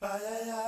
Ba-ya-ya.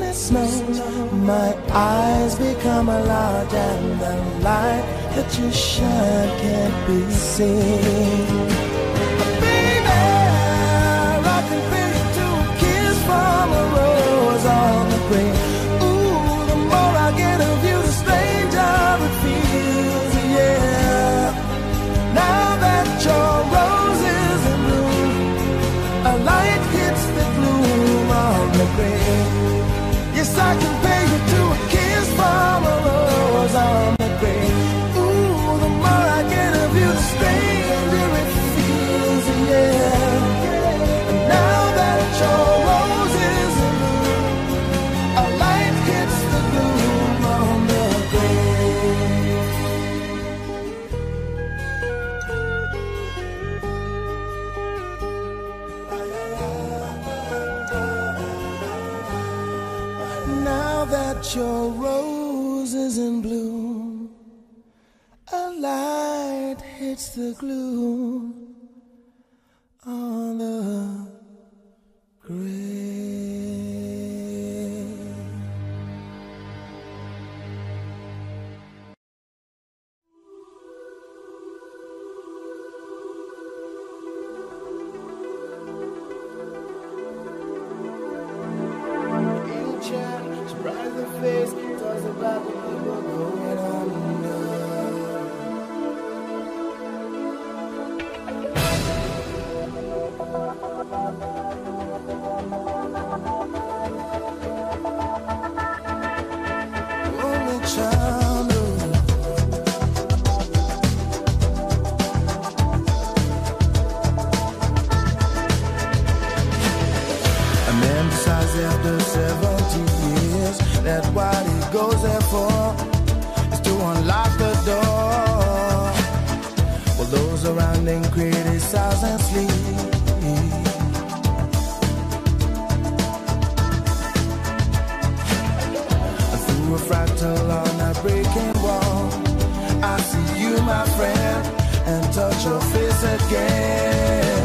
snow. My eyes become large and the light that you shine can't be seen. Baby, I can feel you two kiss from a rose on the grave. I can the glue. and then criticize and sleep. Through a fractal on a breaking wall, I see you, my friend, and touch your face again.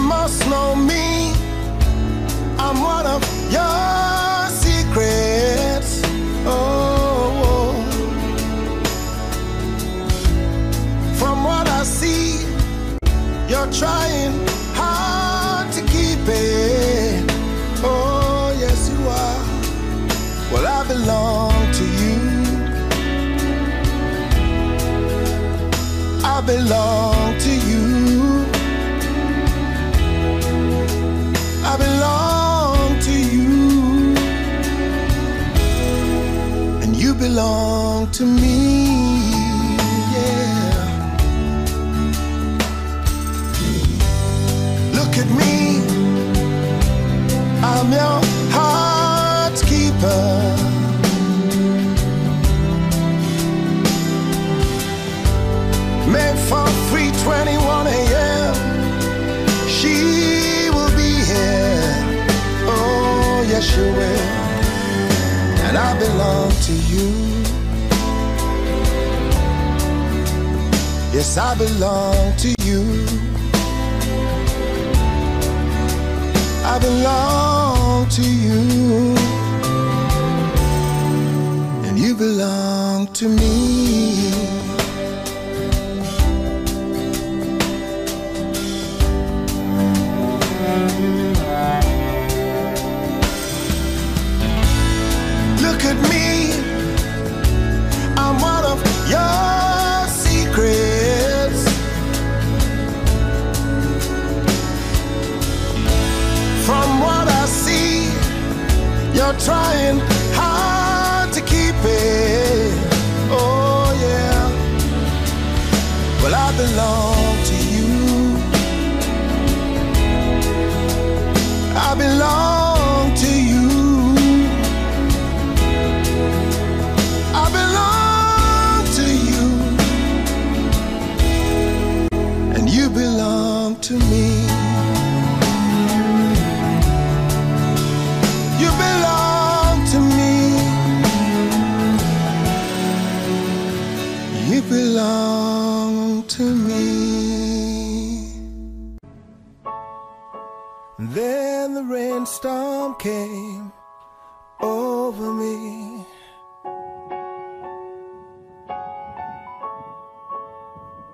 must know me. I'm one of your to me. Yes, I belong to you. I belong to you. And you belong to me. are trying hard to keep it. Oh, yeah. Well, I belong. Came over me.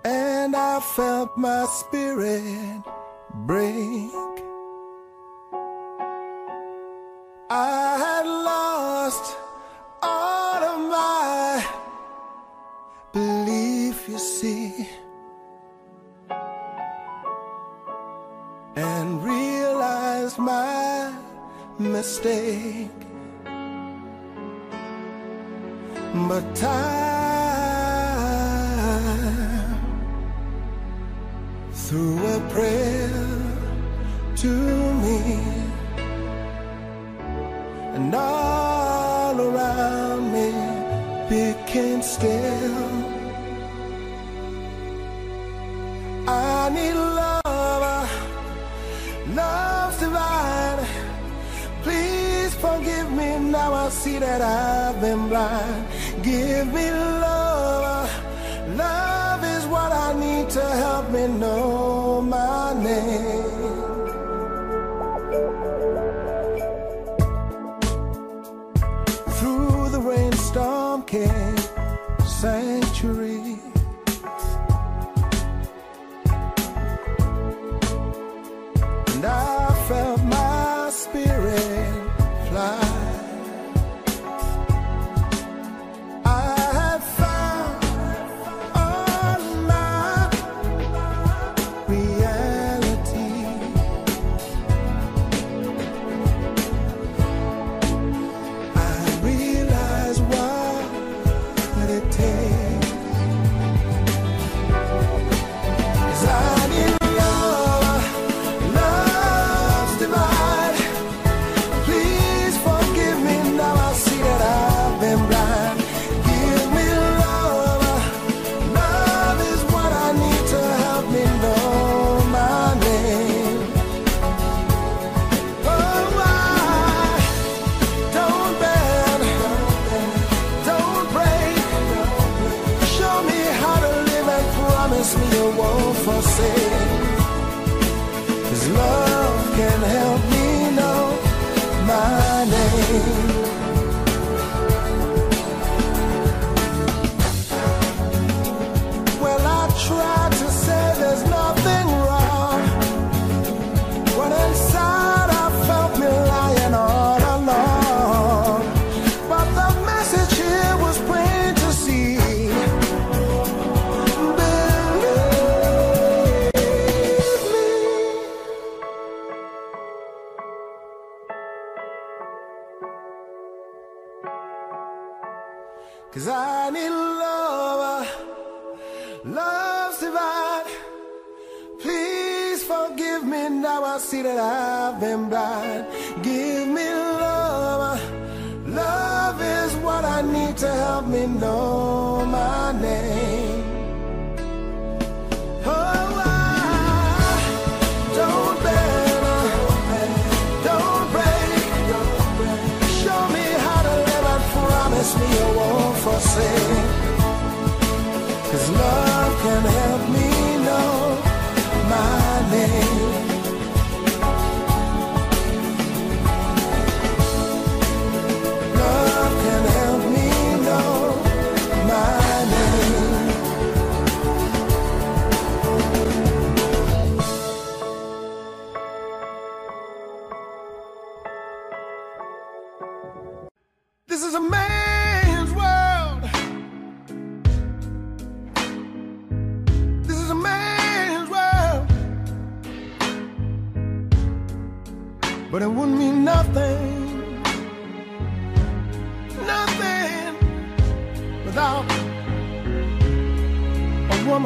And I felt my spirit break. I had lost all of my belief, you see, mistake. But time through a prayer to me and all around me became still. That I've been blind. Give me love, love is what I need to help me know my name. Cause I need love, love's divine. Please forgive me now. I see that I've been blind.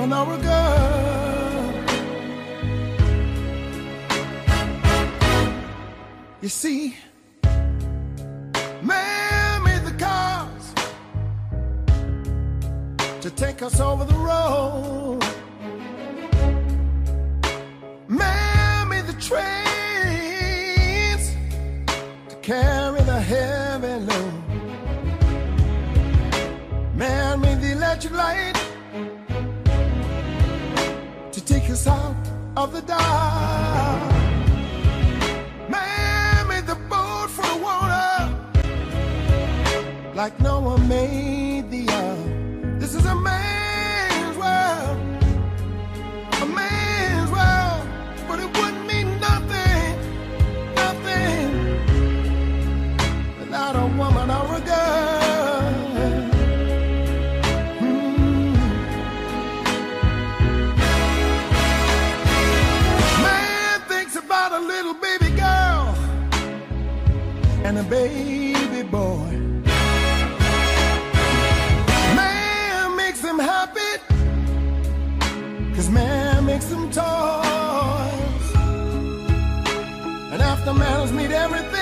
Woman or a girl. You see, man made the cars to take us over the road. Man made the trains to carry the heavy load. Man made the electric light of the dark. Man made the boat for the water like Noah made. baby boy. Man makes him happy, cause man makes him toys. And after man's made everything.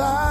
A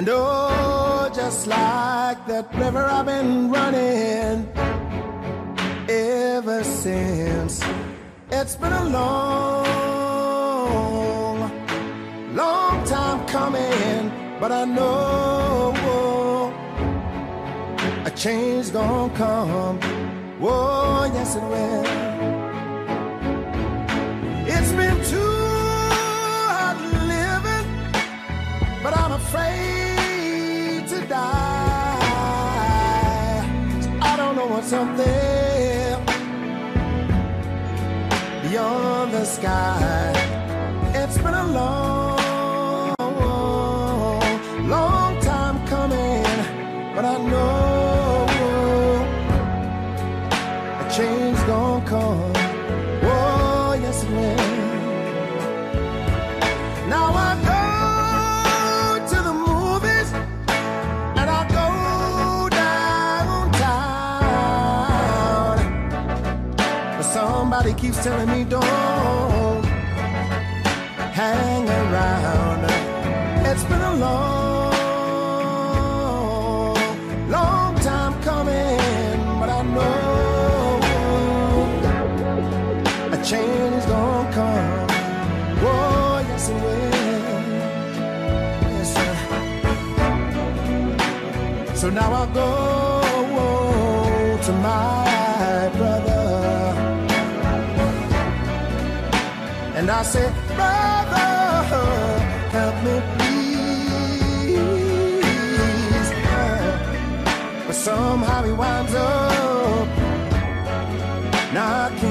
And oh, just like that river I've been running ever since. It's been a long, long time coming, but I know a change gonna come. Oh, yes it will. It's been too hard living, but I'm afraid. Something beyond the sky. Telling me don't hang around. It's been a long, long time coming, but I know a change is gonna come. Oh, yes, it will. Yes. So now I go to my I say, Brother, help me please. But somehow he winds up knocking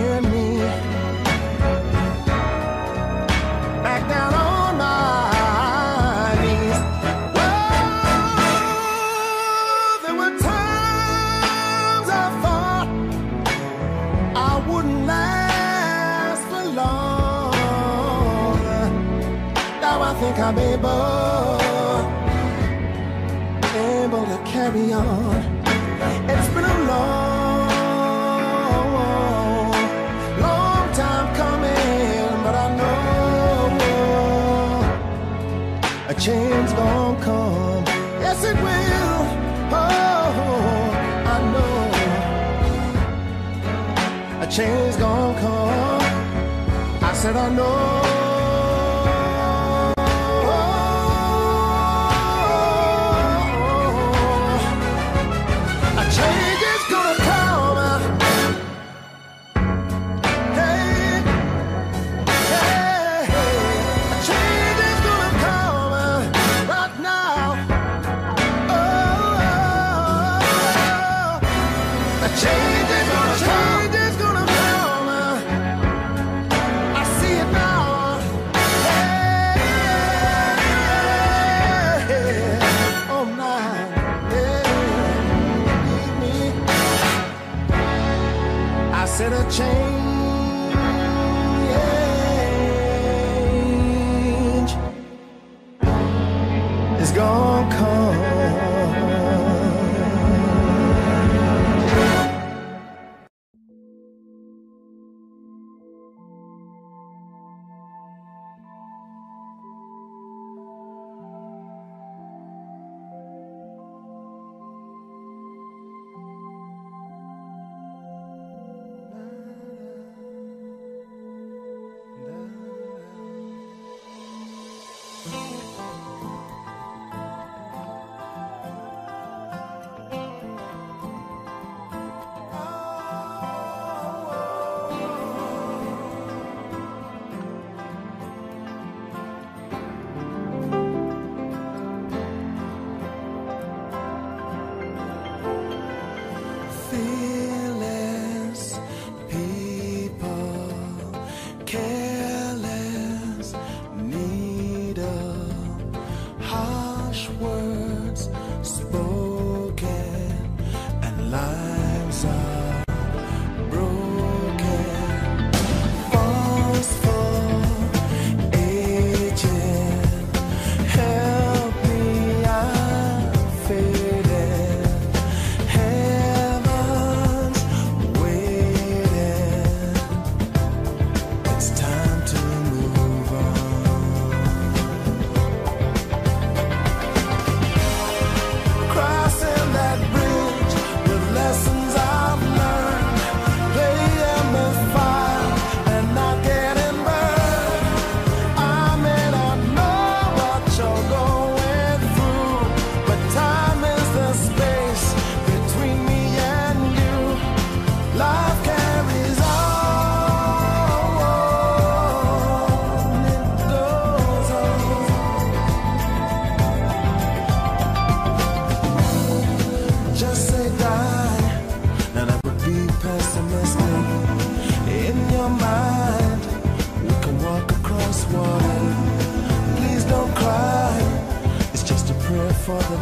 I'm able, able to carry on. It's been a long, long time coming, but I know a change gonna come. Yes, it will. Oh, I know a change gonna come. I said I know.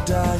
die.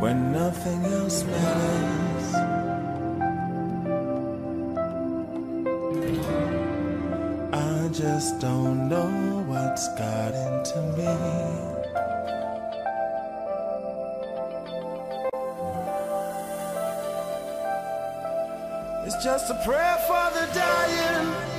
when nothing else matters. I just don't know what's got into me. It's just a prayer for the dying.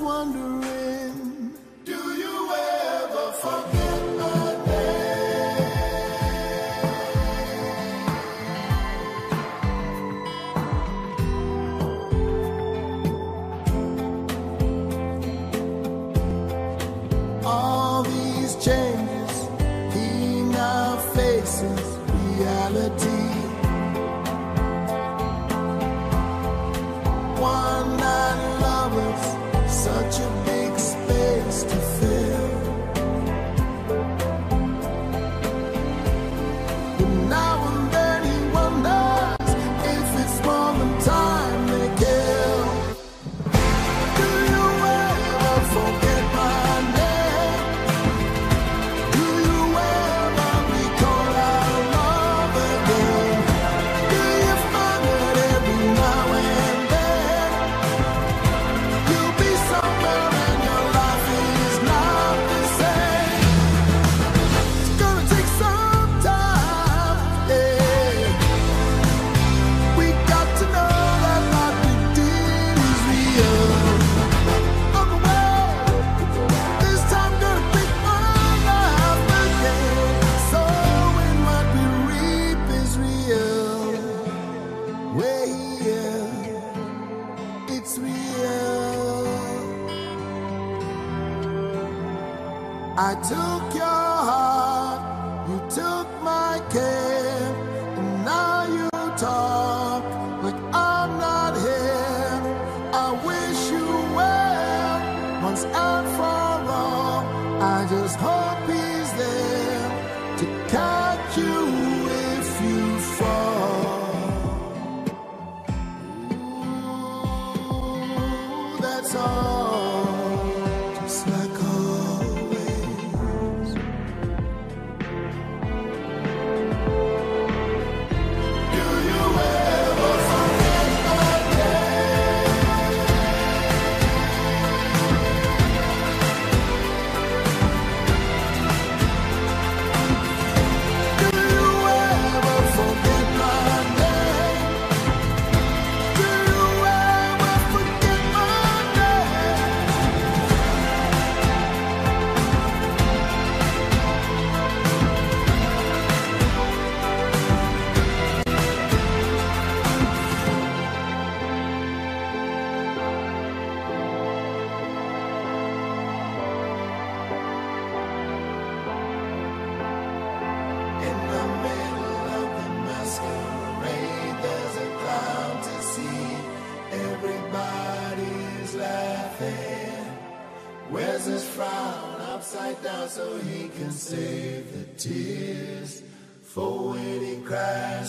Wondering,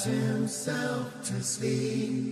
himself to sleep.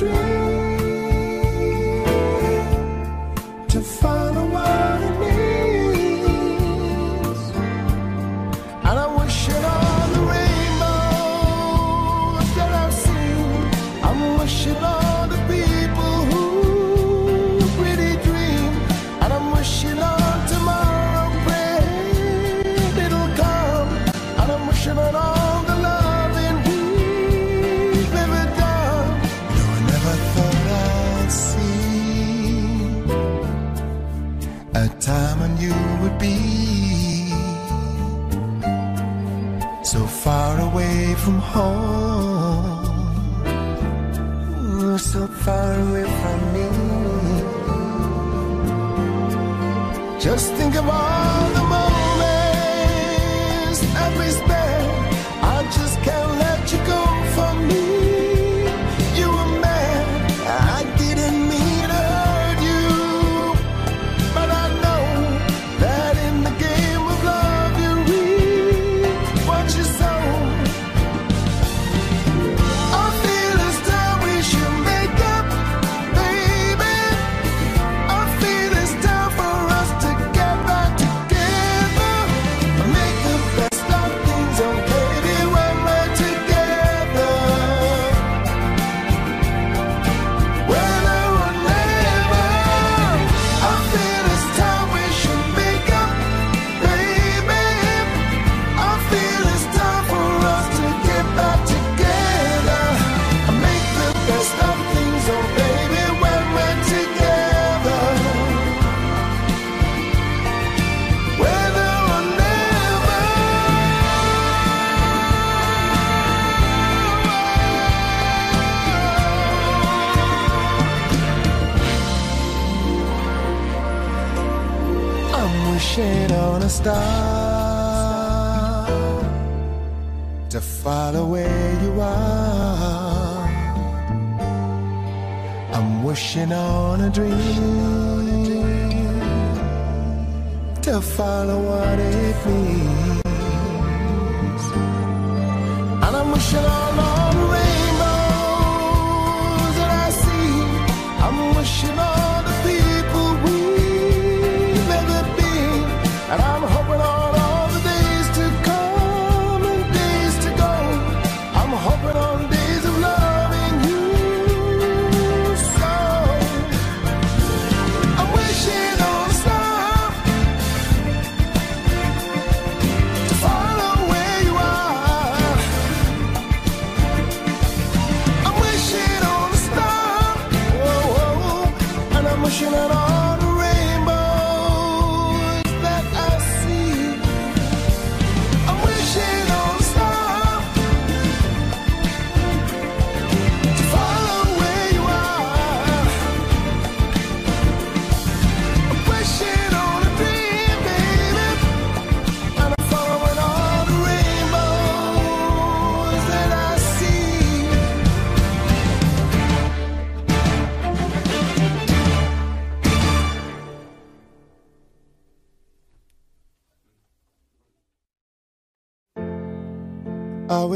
dream. from home, so far away from me. Just think of all.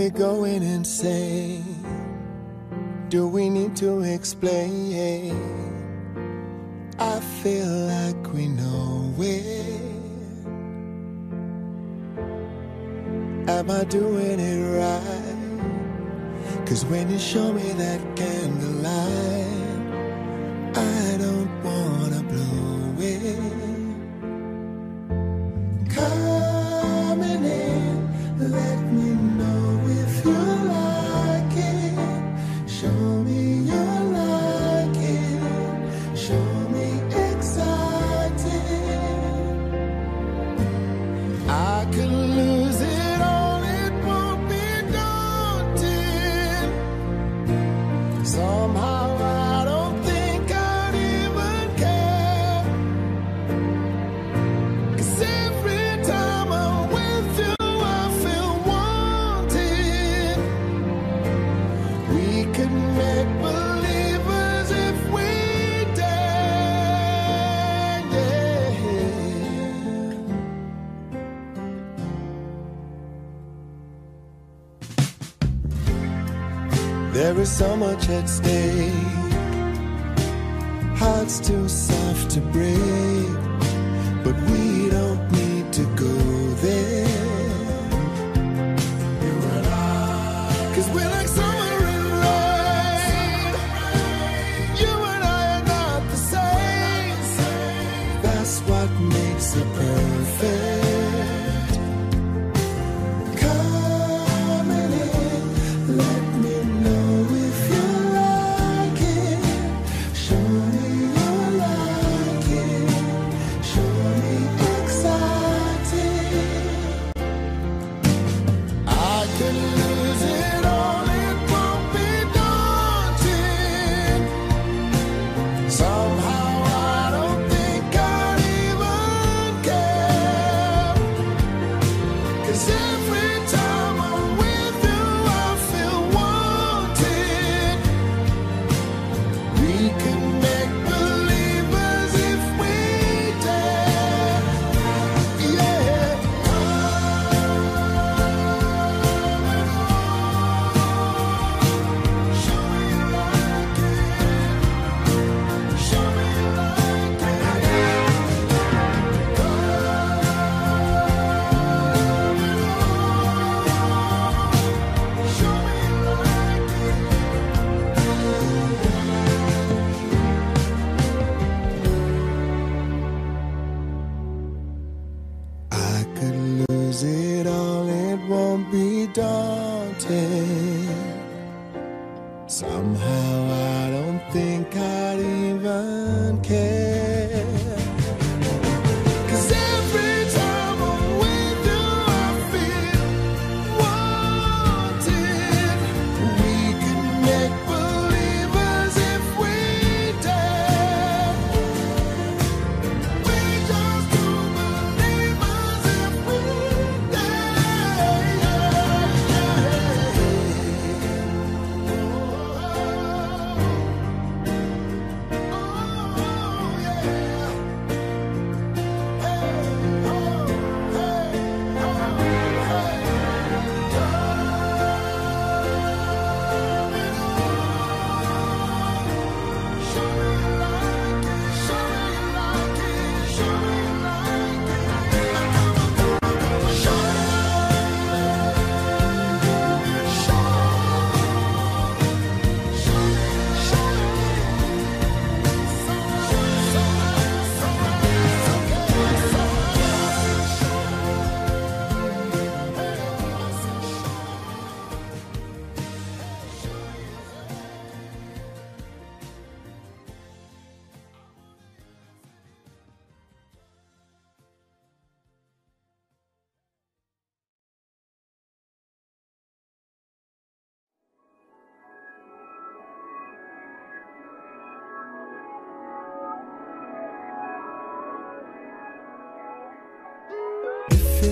we going insane? Do we need to explain? I feel like we know it. Am I doing it right? Cause when you show me that candlelight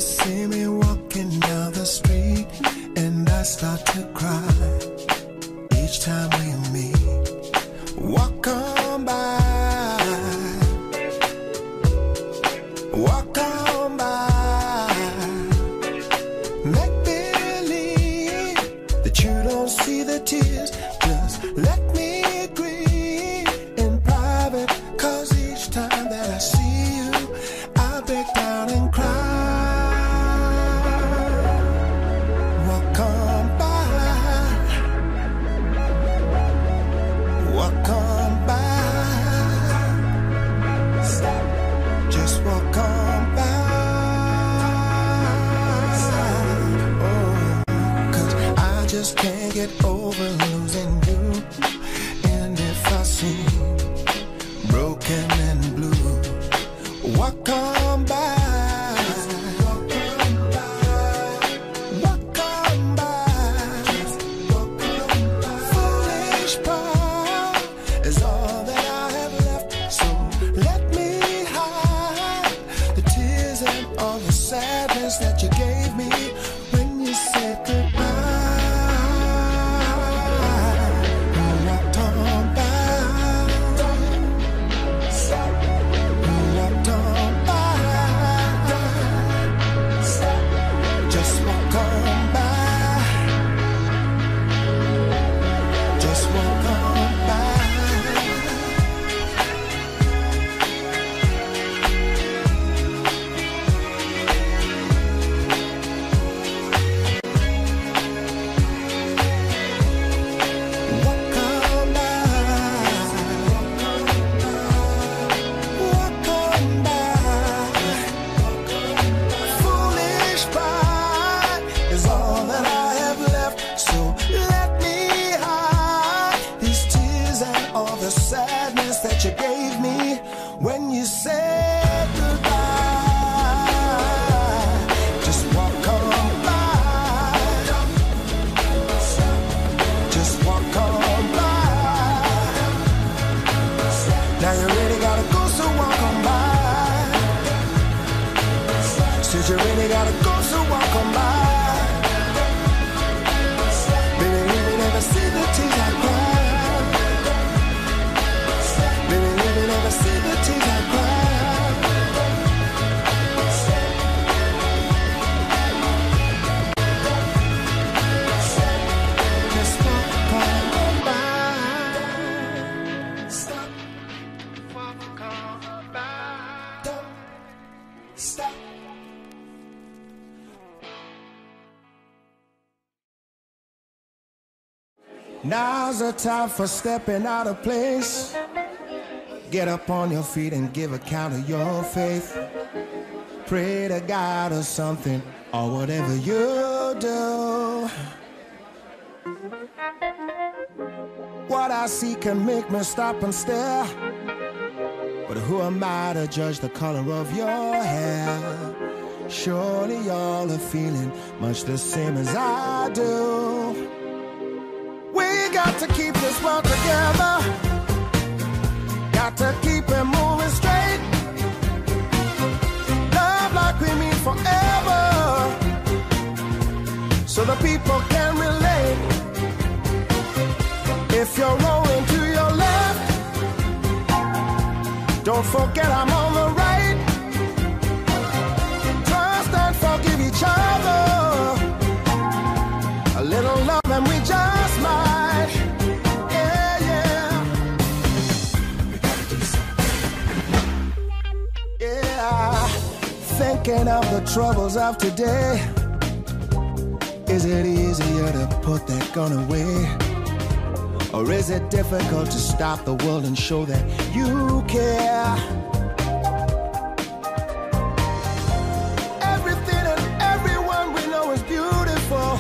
see me walking down the street and I start to cry. Each time Now's the time for stepping out of place. Get up on your feet and give account of your faith. Pray to God or something, or whatever you do. What I see can make me stop and stare. But who am I to judge the color of your hair? Surely y'all are feeling much the same as I do. Got to keep this world together. Got to keep it moving straight. Love like we mean forever. So the people can relate. If you're rolling to your left, don't forget I'm on the right. Thinking of the troubles of today. Is it easier to put that gun away? Or is it difficult to stop the world and show that you care? Everything and everyone we know is beautiful.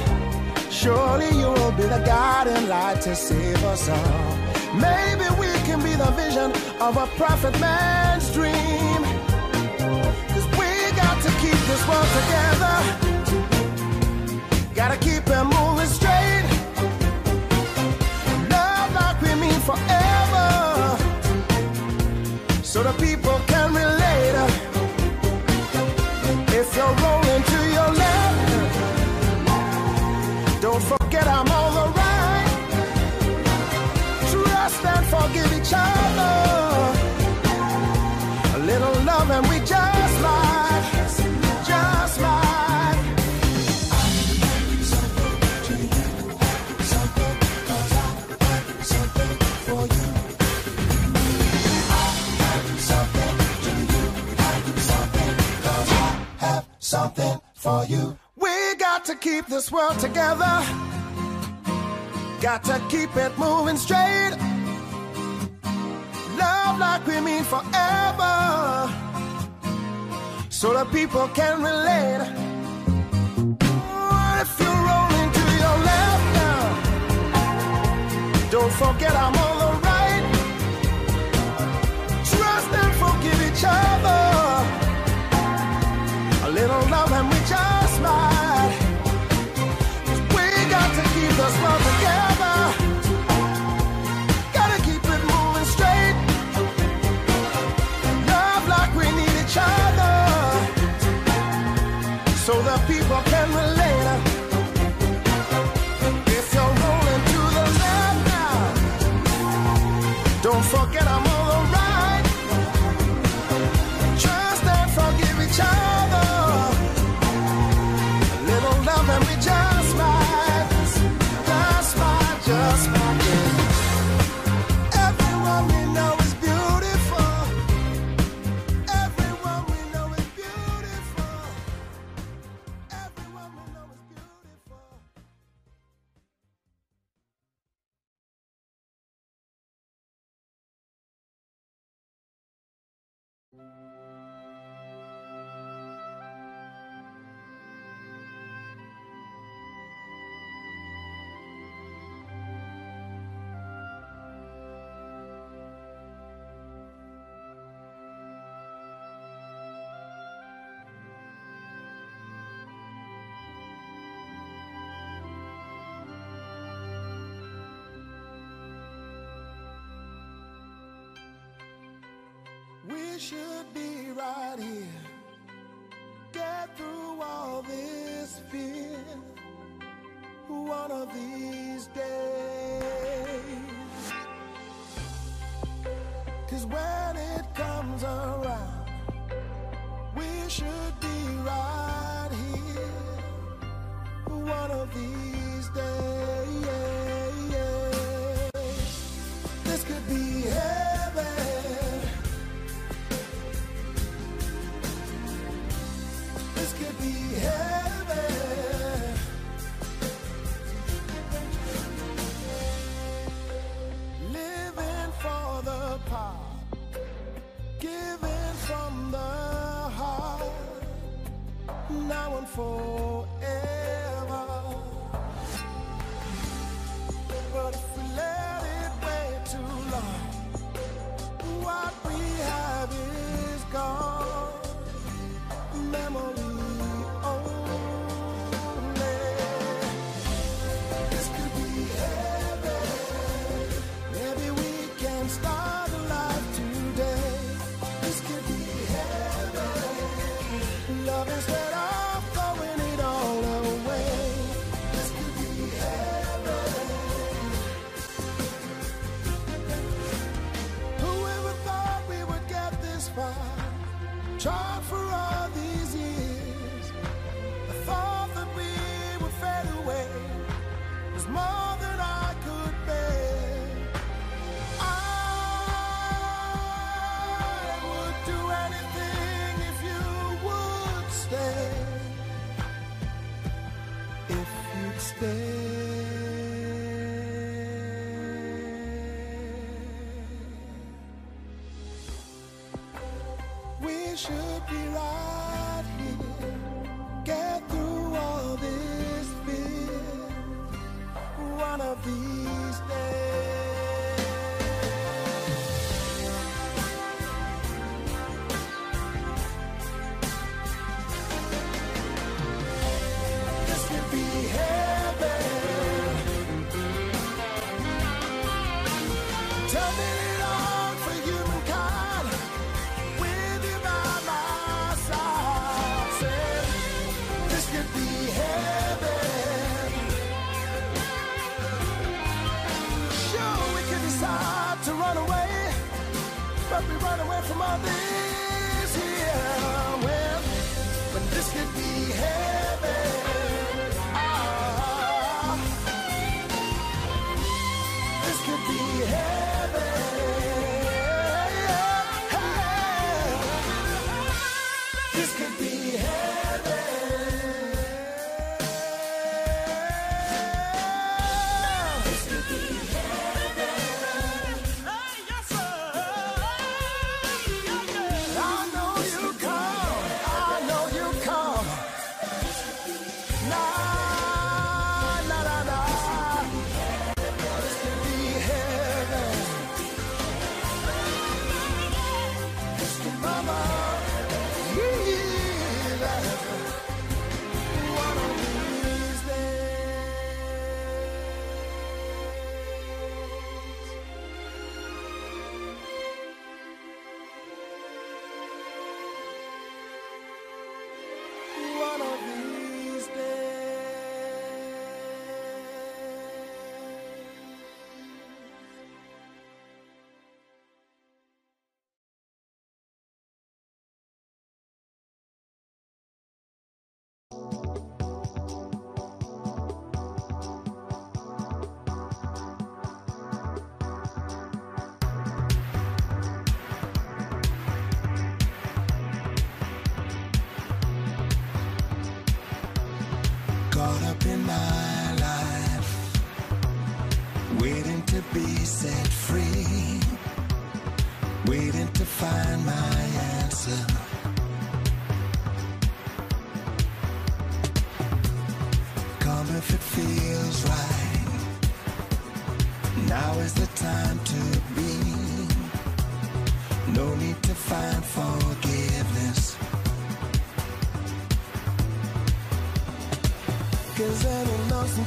Surely you will be the guiding light to save us all. Maybe we can be the vision of a prophet man's dream. Together. Gotta keep it moving straight. Love like we mean forever. So the people can relate. Something for you. We got to keep this world together. Got to keep it moving straight. Love like we mean forever. So that people can relate. What if you're rolling to your left now? Don't forget I'm on the right. Trust and forgive each other. Little love and we just now and forever.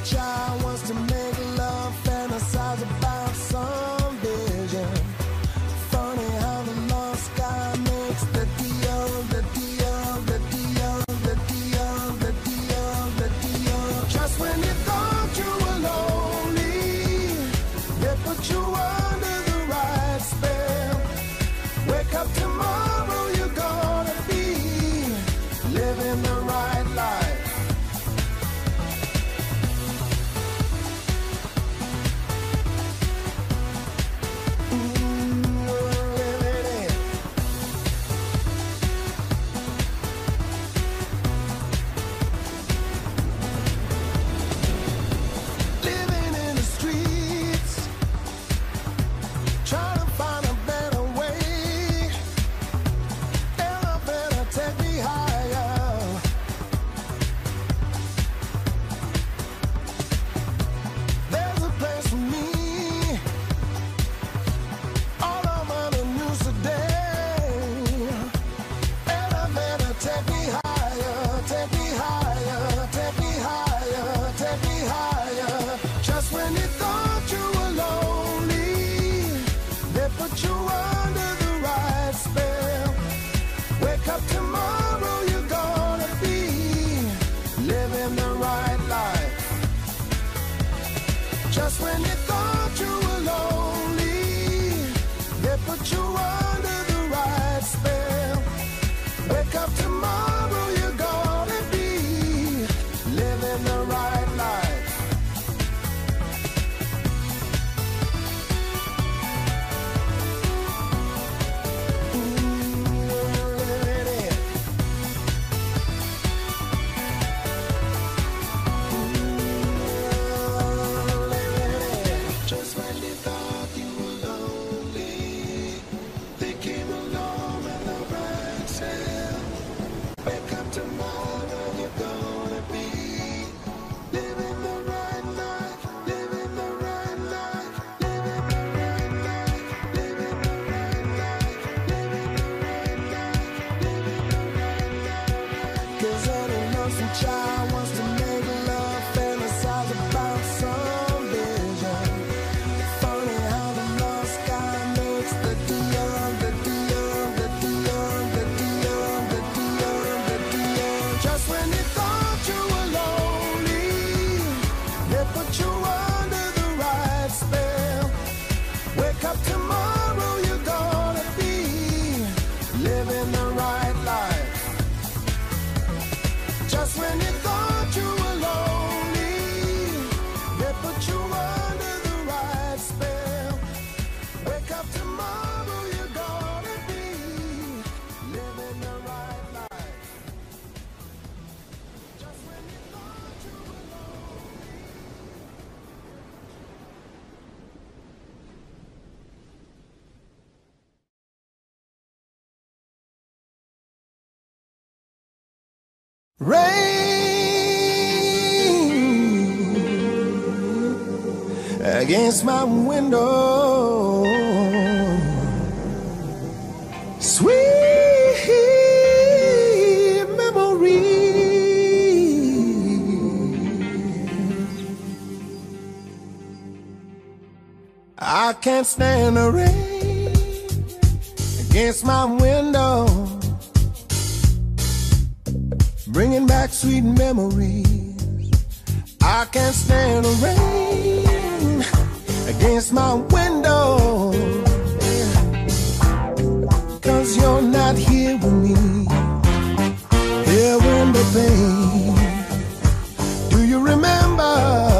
Child wants to Just when you thought you were lonely, they put you on. against my window. Sweet memories. I can't stand the rain against my window, bringing back sweet memories. I can't stand the rain against my window. Cause you're not here with me, here in the pain. Do you remember?